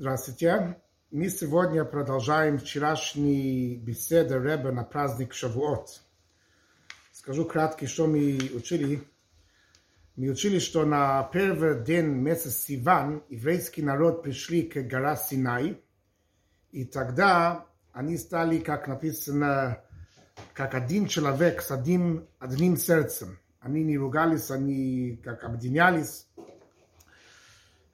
Здравствуйте. Мы сегодня продолжаем вчерашний беседы Рэба на праздник Шавуот. Скажу кратко, что мы учили. Мы учили, что на первый день месяца Сиван еврейский народ пришли к гора Синай, и тогда они стали, как написано, как один человек с одним, одним сердцем. Они не ругались, они как объединялись.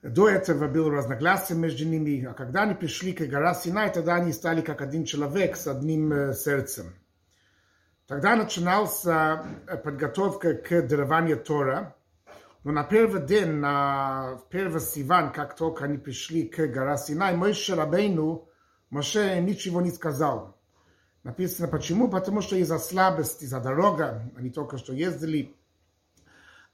До этого было разногласие между ними, а когда они пришли к гора Синай, тогда они стали как один человек с одним сердцем. Тогда начиналась подготовка к дарованию Тора. Но на первый день, на первый Сиван, как только они пришли к гора Синай, Мойше Рабейну, Моше ничего не сказал. Написано почему? Потому что из-за слабости, из-за дорога, они только что ездили.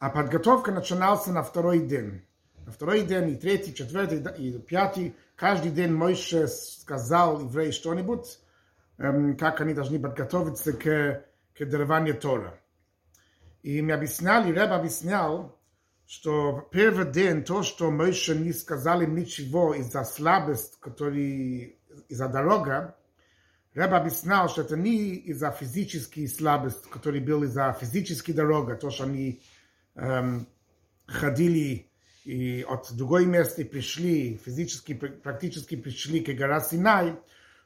А подготовка начиналась на второй день. На второй день, и третий, четвертый, и пятый, каждый день Мойше сказал евреи что-нибудь, эм, как они должны подготовиться к, к дарованию Тора. И мне объясняли, Рэб объяснял, что первый день то, что Мойше не сказали ничего из-за слабость, который из-за дорога, Рэб объяснял, что это не из-за физической слабости, который был из-за физической дороги, то, что они эм, ходили и от другой места пришли, физически, практически пришли к гора Синай,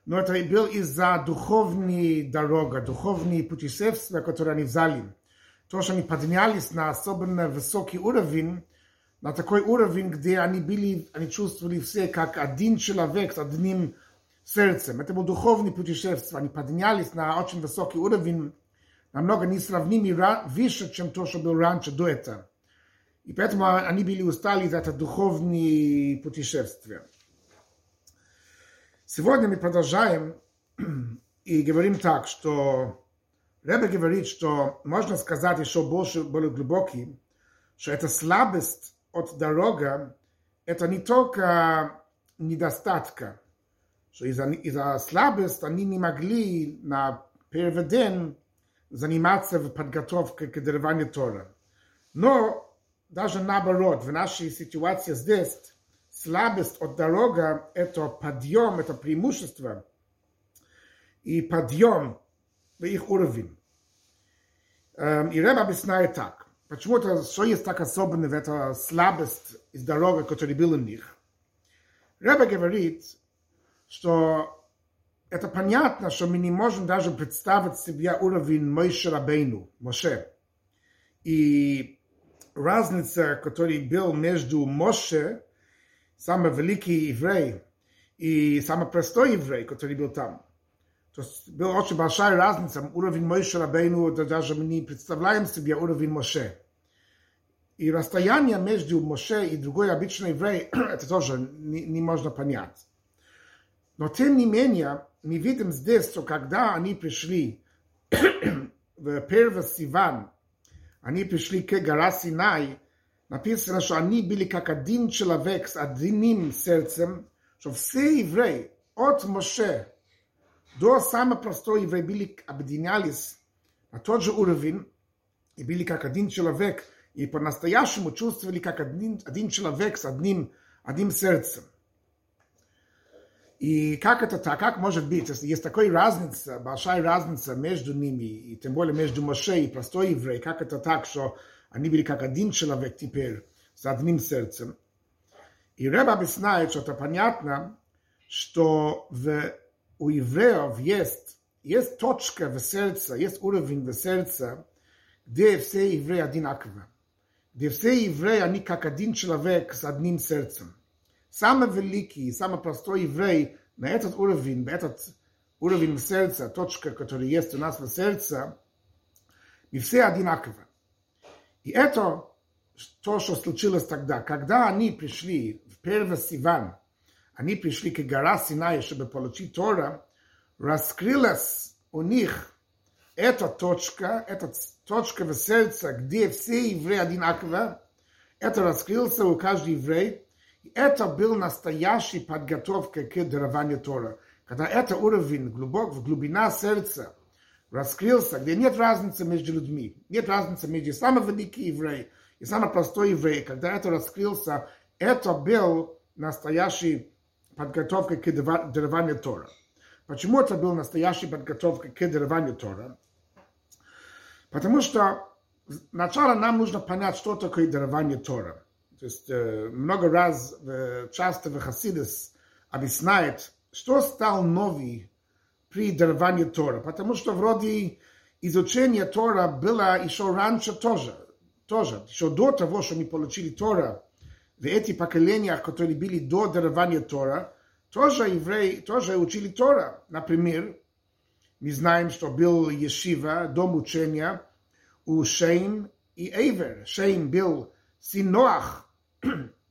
но это был из-за духовной дороги, духовные путешествия, которые они взяли. То, что они поднялись на особенно высокий уровень, на такой уровень, где они были, они чувствовали все как один человек с одним сердцем. Это был духовный путешествие. Они поднялись на очень высокий уровень, намного несравнимо выше, чем то, что было раньше до этого. И поэтому они были устали за это духовное путешествие. Сегодня мы продолжаем и говорим так, что Ребе говорит, что можно сказать еще больше, более глубокий, что эта слабость от дороги, это не только недостатка, что из-за, из-за слабости они не могли на первый день заниматься подготовке к дарованию Тора. Но даже наоборот, в нашей ситуации здесь слабость от дороги – это подъем, это преимущество и подъем в их уровень. И Рэб объясняет так. Почему-то, что есть так особенно в этой слабость из дороги, которая была у них. Рэб говорит, что это понятно, что мы не можем даже представить себе уровень Мойши Рабейну, Моше. И разница, которая был между Моше, самый великий еврей, и самый простой еврей, который был там. То есть была очень большая разница. Уровень Мойши Рабейну, даже мы не представляем себе уровень Моше. И расстояние между Моше и другой обычный еврей, это тоже не, не можно понять. Но тем не менее, мы видим здесь, что когда они пришли в первый Сиван, они пришли к гора Синай, написано, что они были как один человек с одним сердцем, что все евреи от Моше до самого простого еврея были объединялись на тот же уровень и были как один человек, и по-настоящему чувствовали как один, один человек с одним, одним сердцем. И как это так? Как может быть? Есть такая разница, большая разница между ними, и тем более между Моше и простой еврей, как это так, что они были как один человек теперь, с одним сердцем? И Рэб объясняет, что это понятно, что в, у евреев есть, есть точка в сердце, есть уровень в сердце, где все евреи одинаковы. Где все евреи, они как один человек с одним сердцем. Самый великий, самый простой еврей на этот уровень, на этот уровень сердца, точка, которая есть у нас в сердце, мы все одинаковы. И это то, что случилось тогда. Когда они пришли в первый Сиван, они пришли к гора Синай, чтобы получить Тора, раскрылась у них эта точка, эта точка в сердце, где все евреи одинаковы, это раскрылся у каждого еврея, это был настоящий подготовка к дарованию Тора. Когда это уровень глубок, в глубина сердца раскрылся, где нет разницы между людьми, нет разницы между самым великим евреем и самым простой евреем, когда это раскрылся, это был настоящий подготовкой к дарованию Тора. Почему это была настоящая подготовка к дарованию Тора? Потому что сначала нам нужно понять, что такое дарование Тора. То есть э, много раз, э, часто в Хасидес объясняет, что стал новый при даровании Тора. Потому что вроде изучение Тора было еще раньше тоже. Тоже, еще до того, что мы получили Тора, в эти поколения, которые были до дарования Тора, тоже евреи, тоже учили Тора. Например, мы знаем, что был Ешива, дом учения, у Шейм и Эйвер. Шейм был сын Ноах.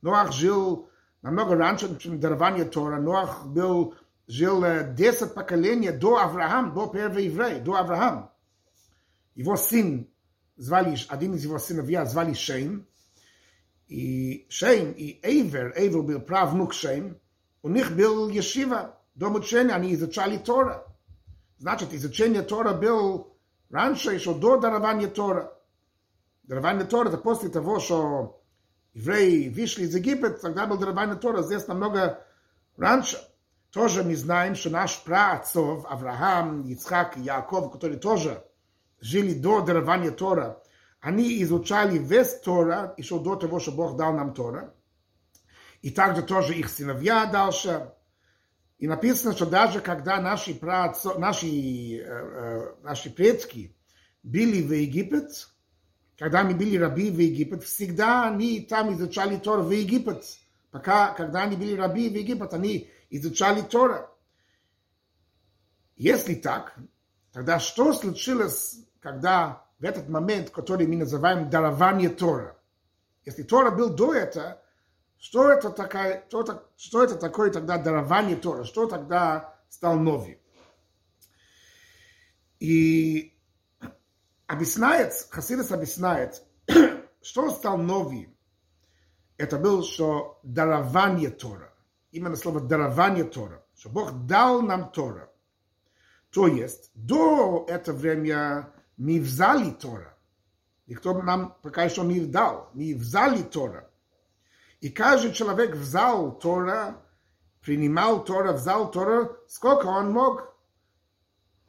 Ноах жил намного раньше, чем дарование Тора. Ноах был, жил 10 поколений до Авраама, до первого еврея, до Авраама. Его сын звали, один из его сыновья звали Шейм. И Шейм и Эйвер, Эйвер был правнук Шейм, у них был Ешива, дом учения, они изучали Тора. Значит, изучение Тора был раньше, еще до дарования Тора. Дарование Тора это после того, что евреи вышли из Египет, тогда был дарование Тора, здесь намного раньше. Тоже мы знаем, что наш праотцов, Авраам, Ицхак и Яков, которые тоже жили до дарования Тора, они изучали весь Тора, еще до того, что Бог дал нам Тора. И также тоже их сыновья дальше. И написано, что даже когда наши, праотцо, наши, э, э, наши предки были в Египет, когда мы были раби в Египет, всегда они там изучали Тора в Египет. Пока, когда они были раби в Египет, они изучали Тора. Если так, тогда что случилось, когда в этот момент, который мы называем дарование Тора. Если Тора был до этого, что это, такая, что, что это такое тогда дарование Тора? Что тогда стал новый? И объясняет, Хасидас объясняет, что стал новый. Это был, что дарование Тора. Именно слово дарование Тора. Что Бог дал нам Тора. То есть, до этого времени мы взяли Тора. Никто нам пока еще не дал. Мы взяли Тора. И каждый человек взял Тора, принимал Тора, взял Тора, сколько он мог.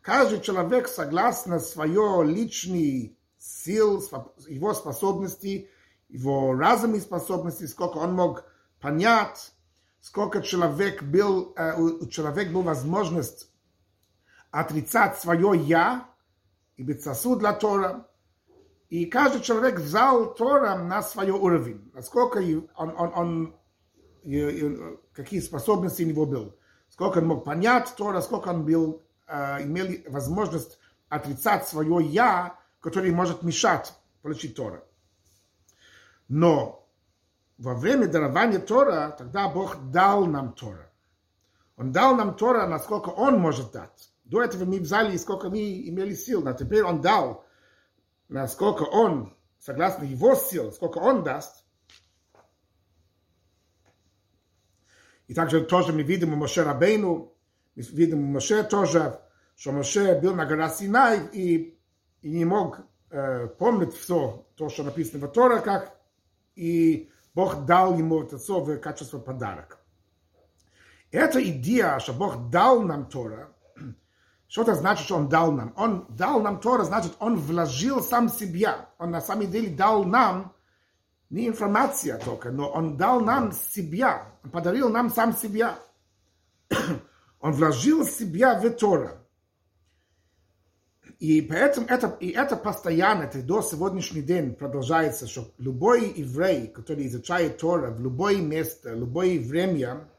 Каждый человек, согласно свое личный сил, его способности, его разумные способности, сколько он мог понять, сколько человек был, э, у человека была возможность отрицать свое «я», и быть сосуд для Тора. И каждый человек взял Тора на свой уровень, насколько он, он, он, какие способности у него был, сколько он мог понять Тора, сколько он был, э, имел возможность отрицать свое «я», которое может мешать получить Тора. Но во время дарования Тора, тогда Бог дал нам Тора. Он дал нам Тора, насколько Он может дать. До этого мы взяли, сколько мы имели сил, а теперь он дал, насколько он, согласно его сил, сколько он даст. И также тоже мы видим у Моше Рабейну, видим Моше тоже, что Моше был на горе Синай и, и не мог э, помнить все то, что написано в Торе, как и Бог дал ему это все в качестве подарок. Эта идея, что Бог дал нам Тора, что это значит, что Он дал нам? Он дал нам Тора, значит, Он вложил сам себя. Он на самом деле дал нам не информация только, но Он дал нам себя. Подарил нам сам себя. Он вложил себя в Тора. И поэтому это, и это постоянно, это до сегодняшний день продолжается, что любой еврей, который изучает Тора в любое место, любое время,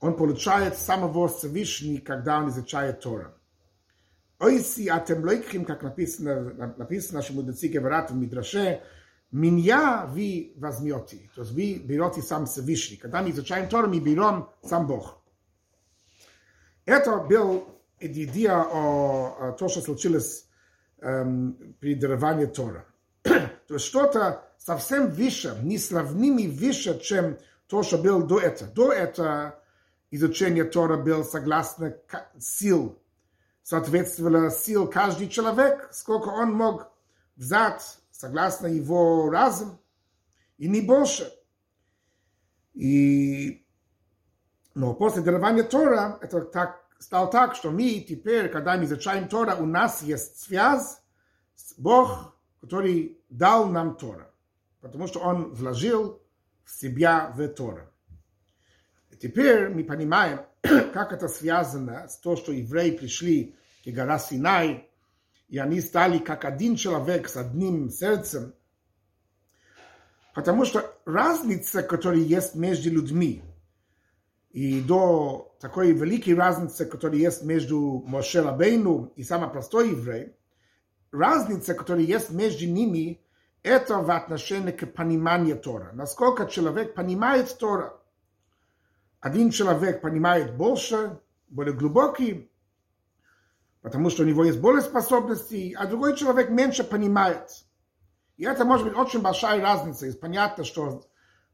он получает самого Всевышнего, когда он изучает Тора. Ойси атем лойкхим, как написано, написано, что мудрецы говорят в Мидраше, меня вы возьмете. То есть вы берете сам Всевышний. Когда мы изучаем Тору, мы берем сам Бог. Это был идея о, о том, что случилось эм, при даровании Тора. То есть что-то совсем выше, несравнимо выше, чем то, что было до этого. До этого изучение Тора было согласно сил, соответствовало сил каждый человек, сколько он мог взять согласно его разум, и не больше. И Но после дарования Тора это так, стало так, что мы теперь, когда мы изучаем Тора, у нас есть связь с Бог, который дал нам Тора. Потому что Он вложил в себя в Тора. И теперь мы понимаем, как это связано с то, что евреи пришли к гора Синай, и они стали как один человек с одним сердцем, потому что разница, которая есть между людьми, и до такой великой разницы, которая есть между Моше Рабейну и самый простой еврей, разница, которая есть между ними, это в отношении к пониманию Тора. Насколько человек понимает Тора. Один человек понимает больше, более глубокий, потому что у него есть более способностей, а другой человек меньше понимает. И это может быть очень большая разница. И понятно, что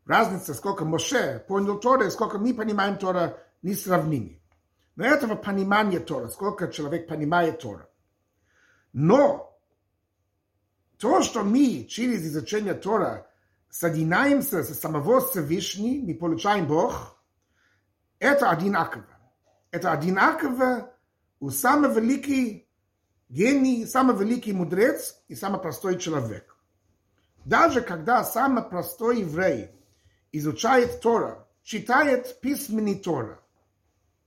разница, сколько Моше понял Тора и сколько мы понимаем Тора, несравнимы. Но этого понимания Тора, сколько человек понимает Тора. Но то, что мы через изучение Тора соединяемся с самого Всевышнего, мы получаем Бог, это одинаково. Это одинаково у самый великий гений, самый великий мудрец и самый простой человек. Даже когда самый простой еврей изучает Тора, читает письменный Тора,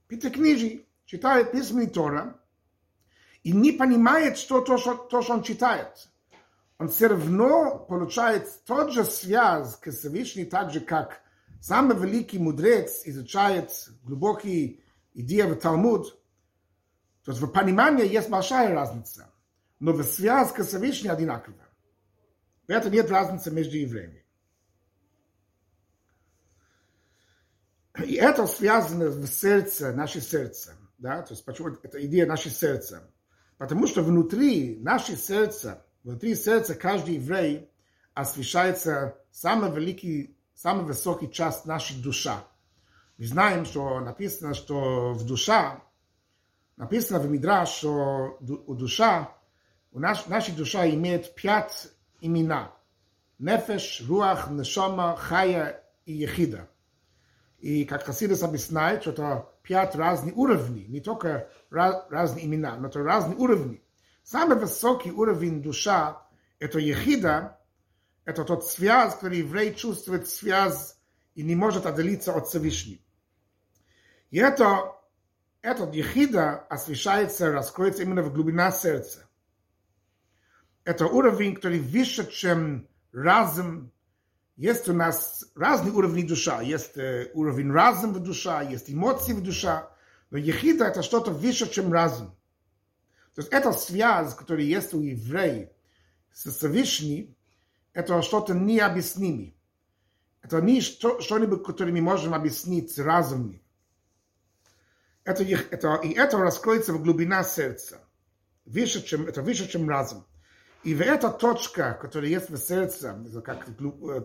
пятикнижий, читает письменный Тора, и не понимает, что то, что, то, что он читает. Он все равно получает тот же связь к Всевышнему, так же, как самый великий мудрец изучает глубокие идеи в Талмуд. То есть в понимании есть большая разница, но в связь к Всевышнему одинаково. В этом нет разницы между евреями. И это связано в сердце, наше сердце. Да? То есть почему это идея наше сердце? Потому что внутри наше сердца, внутри сердца каждый еврей освещается самый великий, самый высокий часть нашей душа. Мы знаем, что написано, что в душа, написано в Мидраш, что у душа, у наш, наша душа имеет пять имена. Нефеш, Руах, Нешома, Хая и Ехида. И как Хасидас объясняет, что это пять разных уровней, не только разные имена, но это разные уровни. Самый высокий уровень душа – это ехида, это тот связь, который еврей чувствует связь и не может отделиться от Всевышнего. И это, этот ехида освещается, раскроется именно в глубина сердца. Это уровень, который выше, чем разум, есть у нас разные уровни душа. Есть э, уровень разума в душа, есть эмоции в душа. Но ехида это что-то выше, чем разум. То есть эта связь, которая есть у евреев с Всевышним, это что-то необъяснимое. Это не что-нибудь, которое мы можем объяснить разумом. Это, это, и это раскроется в глубина сердца. Выше, чем, это выше, чем разум. И эта точка, которая есть в сердце, как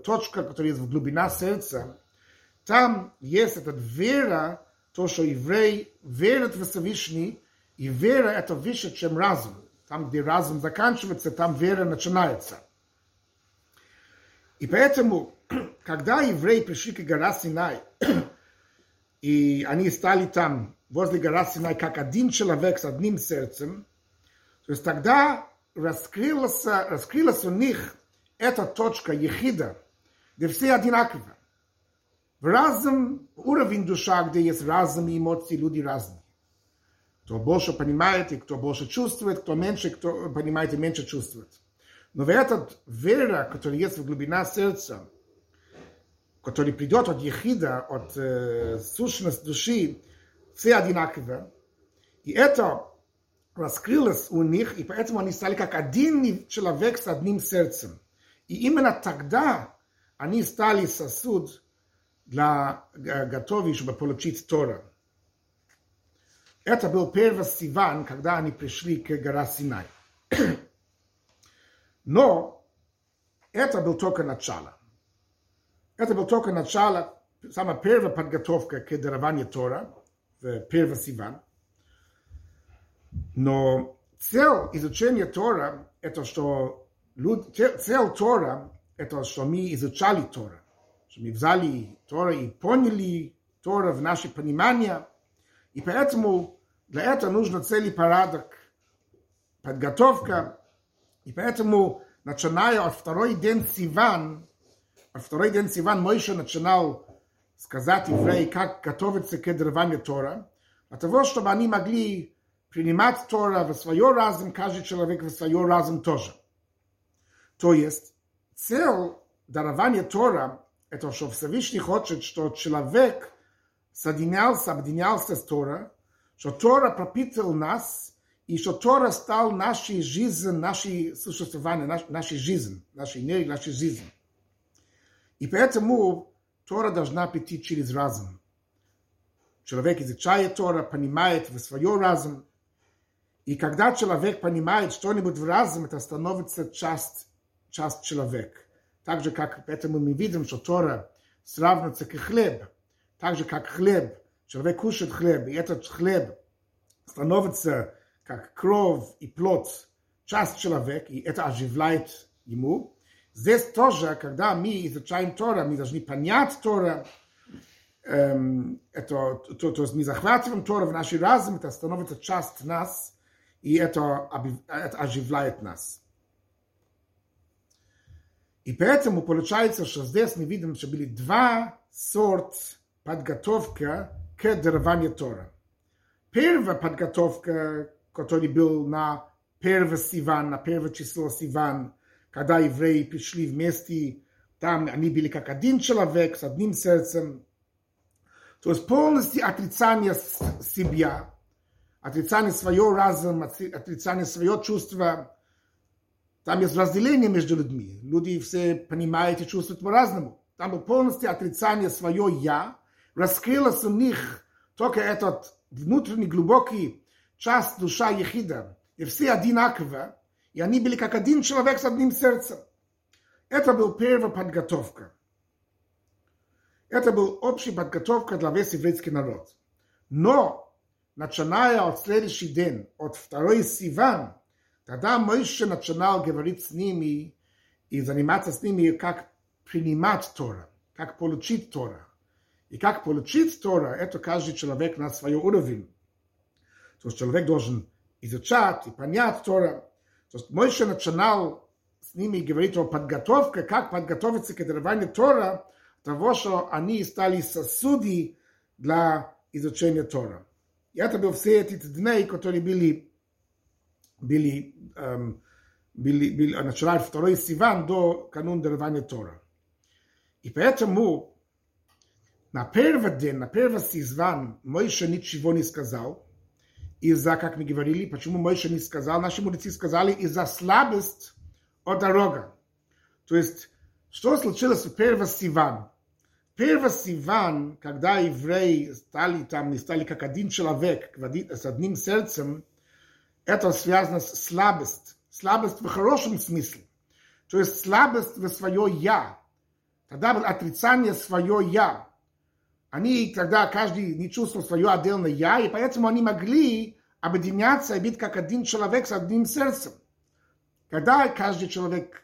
точка, которая есть в глубина сердца, там есть эта вера, то, что еврей верит в Всевышний, и вера это выше, чем разум. Там, где разум заканчивается, там вера начинается. И поэтому, когда евреи пришли к горе Синай, и они стали там, возле горы Синай, как один человек с одним сердцем, то есть тогда раскрылась, раскрылась у них эта точка ехида, где все одинаковы. В разном уровне душа, где есть разные эмоции, люди разные. Кто больше понимает и кто больше чувствует, кто меньше кто понимает и меньше чувствует. Но в этот вера, которая есть в глубина сердца, который придет от ехида, от э, сущности души, все одинаково. И это раскрылось у них, и поэтому они стали как один человек с одним сердцем. И именно тогда они стали сосуд для готовых, чтобы получить Тора. Это был первый Сиван, когда они пришли к горе Синай. Но это был только начало. Это был только начало, самая первая подготовка к дарованию Тора, в первый Сиван – но цель изучения Тора – это что цель Тора – это что мы изучали Тора, что мы взяли Тора и поняли Тора в наше понимание. И поэтому для этого нужно целый порядок, подготовка. И поэтому, начиная от второй день Сиван, от второй день Сиван Мойша начинал сказать евреи, как готовиться к дарованию Тора, для того, чтобы они могли принимать Тора в свой разум, каждый человек в свой разум тоже. То есть, цель дарования Тора – это что Всевышний хочет, что человек соединялся, объединялся с Тора, что Тора пропитал нас, и что Тора стал нашей жизнью, нашей существованием, наш, нашей жизнью, нашей энергией, нашей жизнью. И поэтому Тора должна прийти через разум. Человек изучает Тора, понимает в свой разум, и когда человек понимает что-нибудь в разум, это становится часть, часть человека. Так же, как поэтому мы видим, что Тора сравнивается к хлеб. Так же, как хлеб. Человек кушает хлеб, и этот хлеб становится как кровь и плоть, часть человека, и это оживляет ему. Здесь тоже, когда мы изучаем Тора, мы должны понять Тора, эм, это, то, то есть мы захватываем Тора в наш разум, это становится часть нас, и это, это оживляет нас. И поэтому получается, что здесь мы видим, что были два сорта подготовка к дарованию Тора. Первая подготовка, который был на первый Сиван, на первое число Сиван, когда евреи пришли вместе, там они были как один человек с одним сердцем. То есть полностью отрицание себя, отрицание своего разума, отрицание своего чувства. Там есть разделение между людьми. Люди все понимают и чувствуют по-разному. Там полностью отрицание своего «я». Раскрылось у них только этот внутренний глубокий часть душа Ехида. И все одинаково. И они были как один человек с одним сердцем. Это был первая подготовка. Это был общая подготовка для весь еврейский народ. Но, начиная от следующий день, от второй Сиван, тогда Моисhe начинал говорить с ними и заниматься с ними, как принимать Тора, как получить Тора. И как получить Тора, это каждый человек на свой уровень. То есть человек должен изучать и понять Тора. То есть Мойша начинал с ними говорить о подготовке, как подготовиться к дарованию Тора, того, что они стали сосуды для изучения Тора. И это был все эти дни, которые были, были, эм, были, были начинали второй Сиван до канун дарования Тора. И поэтому на первый день, на первый Сиван Мойша ничего не сказал, из-за, как мы говорили, почему Мойша не сказал, наши мудрецы сказали, из-за слабость от дорога. То есть, что случилось в первый Сиван? Первый Сиван, когда евреи стали там, не стали как один человек, с одним сердцем, это связано с слабость. Слабость в хорошем смысле. То есть слабость в свое «я». Тогда было отрицание свое «я». Они тогда каждый не чувствовал свое отдельное «я», и поэтому они могли объединяться и быть как один человек с одним сердцем. Когда каждый человек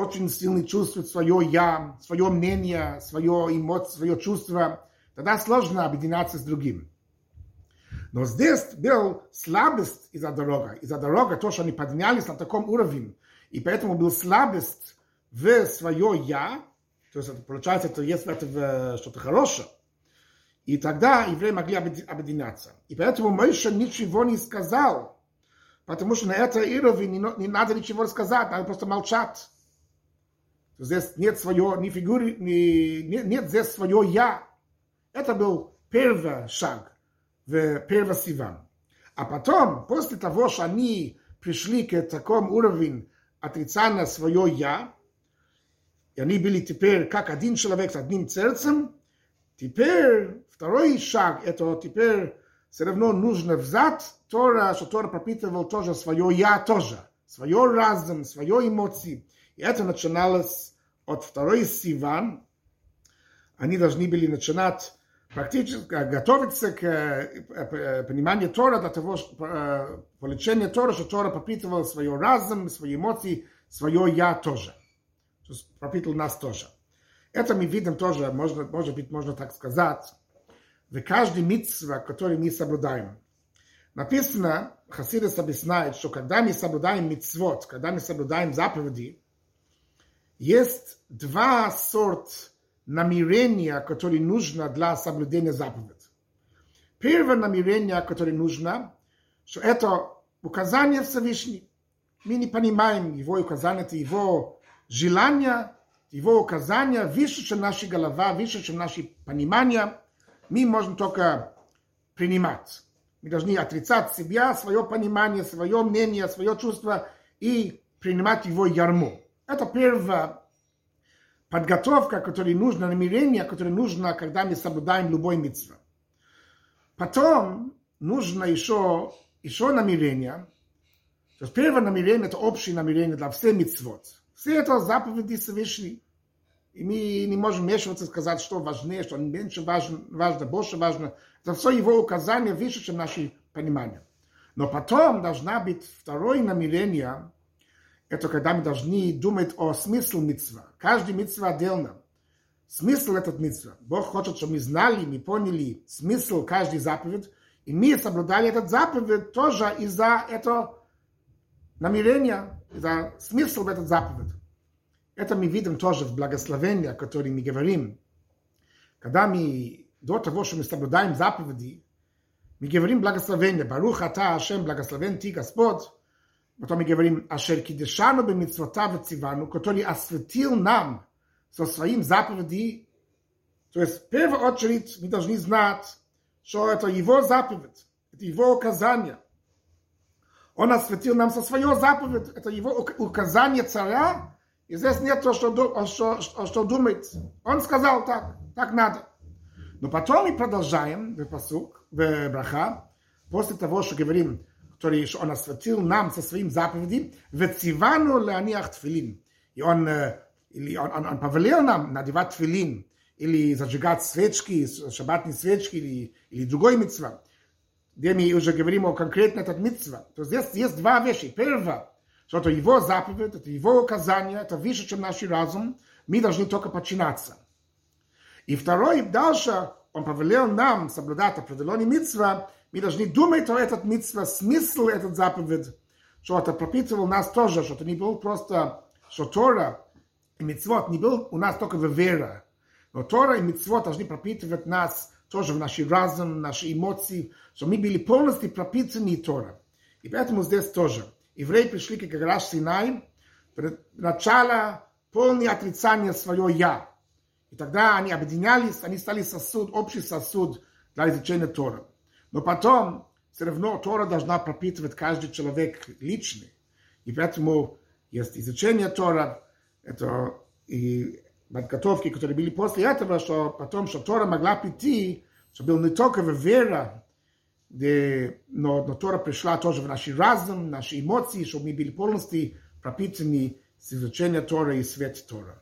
очень сильно чувствует свое «я», свое мнение, свое эмоции, свое чувство, тогда сложно объединяться с другим. Но здесь был слабость из-за дорога. Из-за дорога то, что они поднялись на таком уровне. И поэтому был слабость в свое «я». То есть, получается, это есть в этом что-то хорошее. И тогда евреи могли объединяться. И поэтому Моисhe ничего не сказал, потому что на это уровень не, не надо ничего сказать, надо просто молчать. Здесь нет свое, ни фигуры, ни, нет, нет здесь свое «я». Это был первый шаг в первый Сиван. А потом, после того, что они пришли к такому уровню отрицания свое «я», и они были теперь как один человек с одним сердцем, теперь Второй шаг, это теперь все равно нужно взять Тора, что Тора пропитывал тоже свое «я» тоже, свое разум, свое эмоции. И это начиналось от второй Сиван. Они должны были начинать практически готовиться к э, э, пониманию Тора для того, э, получения Тора, что Тора пропитывал свое разум, свои эмоции, свое «я» тоже. То есть пропитывал нас тоже. Это мы видим тоже, можно, может быть, можно так сказать, в каждой митцва, который мы соблюдаем. Написано, Хасидас объясняет, что когда мы соблюдаем митцвот, когда мы соблюдаем заповеди, есть два сорта намерения, которые нужно для соблюдения заповедей. Первое намерение, которое нужно, что это указание Всевышнего. Мы не понимаем его указание, это его желание, его указания выше, чем наша голова, выше, чем наши понимания. Мы можем только принимать. Мы должны отрицать себя, свое понимание, свое мнение, свое чувство и принимать его ярму. Это первая подготовка, которая нужна, намерение, которое нужно, когда мы соблюдаем любой митцва. Потом нужно еще, еще намерение. То есть первое намерение – это общее намерение для всех митцвот. Все это заповеди Всевышней. И мы не можем вмешиваться и сказать, что важнее, что меньше важно, важно, больше важно. Это все его указания выше, чем наши понимания. Но потом должна быть второе намерение, это когда мы должны думать о смысле митцва. Каждый митцва отдельно. Смысл этот митцва. Бог хочет, чтобы мы знали, мы поняли смысл каждой заповедь, и мы соблюдали этот заповедь тоже из-за этого намерения, из-за смысла в этот заповедь. Это мы видим тоже в благословении, о котором мы говорим. Когда мы, до того, что мы соблюдаем заповеди, мы говорим благословение, Барух Ата Ашем, благословен Ты, Господь, потом мы говорим, Ашер Кидешану Бемитцвота Вецивану, который осветил нам со своим заповеди. То есть, в первую очередь, мы должны знать, что это его заповедь, это его указание. Он осветил нам со своей заповедь, это его указание царя, и здесь нет то, что, что, что, что думает. Он сказал так, так надо. Но потом мы продолжаем в посук, в браха, после того, что говорим, который он осветил нам со своим заповедью, в цивану леаниах тфилин. И он или он, он, он повелел нам надевать твилин, или зажигать свечки, шабатные свечки, или, или другой митцва, где мы уже говорим о конкретно этот митцва, то здесь есть два вещи. Первое, что это его заповедь, это его указание, это выше, чем наш разум, мы должны только подчиняться. И второе, дальше он повелел нам соблюдать определенный митцва, мы должны думать о этот митцва, смысл этот заповедь, что это пропитывал нас тоже, что это не был просто, что Тора и мицвод не был у нас только в вере. Но Тора и мицвод должны пропитывать нас тоже в наши разум, наши эмоции, что мы были полностью пропитаны Тора. И поэтому здесь тоже. Евреи пришли к Гараж Синай, начало полное отрицание своего «я». И тогда они объединялись, они стали сосуд, общий сосуд для изучения Тора. Но потом все равно Тора должна пропитывать каждый человек личный. И поэтому есть изучение Тора, это и подготовки, которые были после этого, что потом, что Тора могла прийти, что был не только вера, где, но, но Тора пришла тоже в наш разум, наши эмоции, чтобы мы были полностью пропитаны с изучения Тора и свет Тора.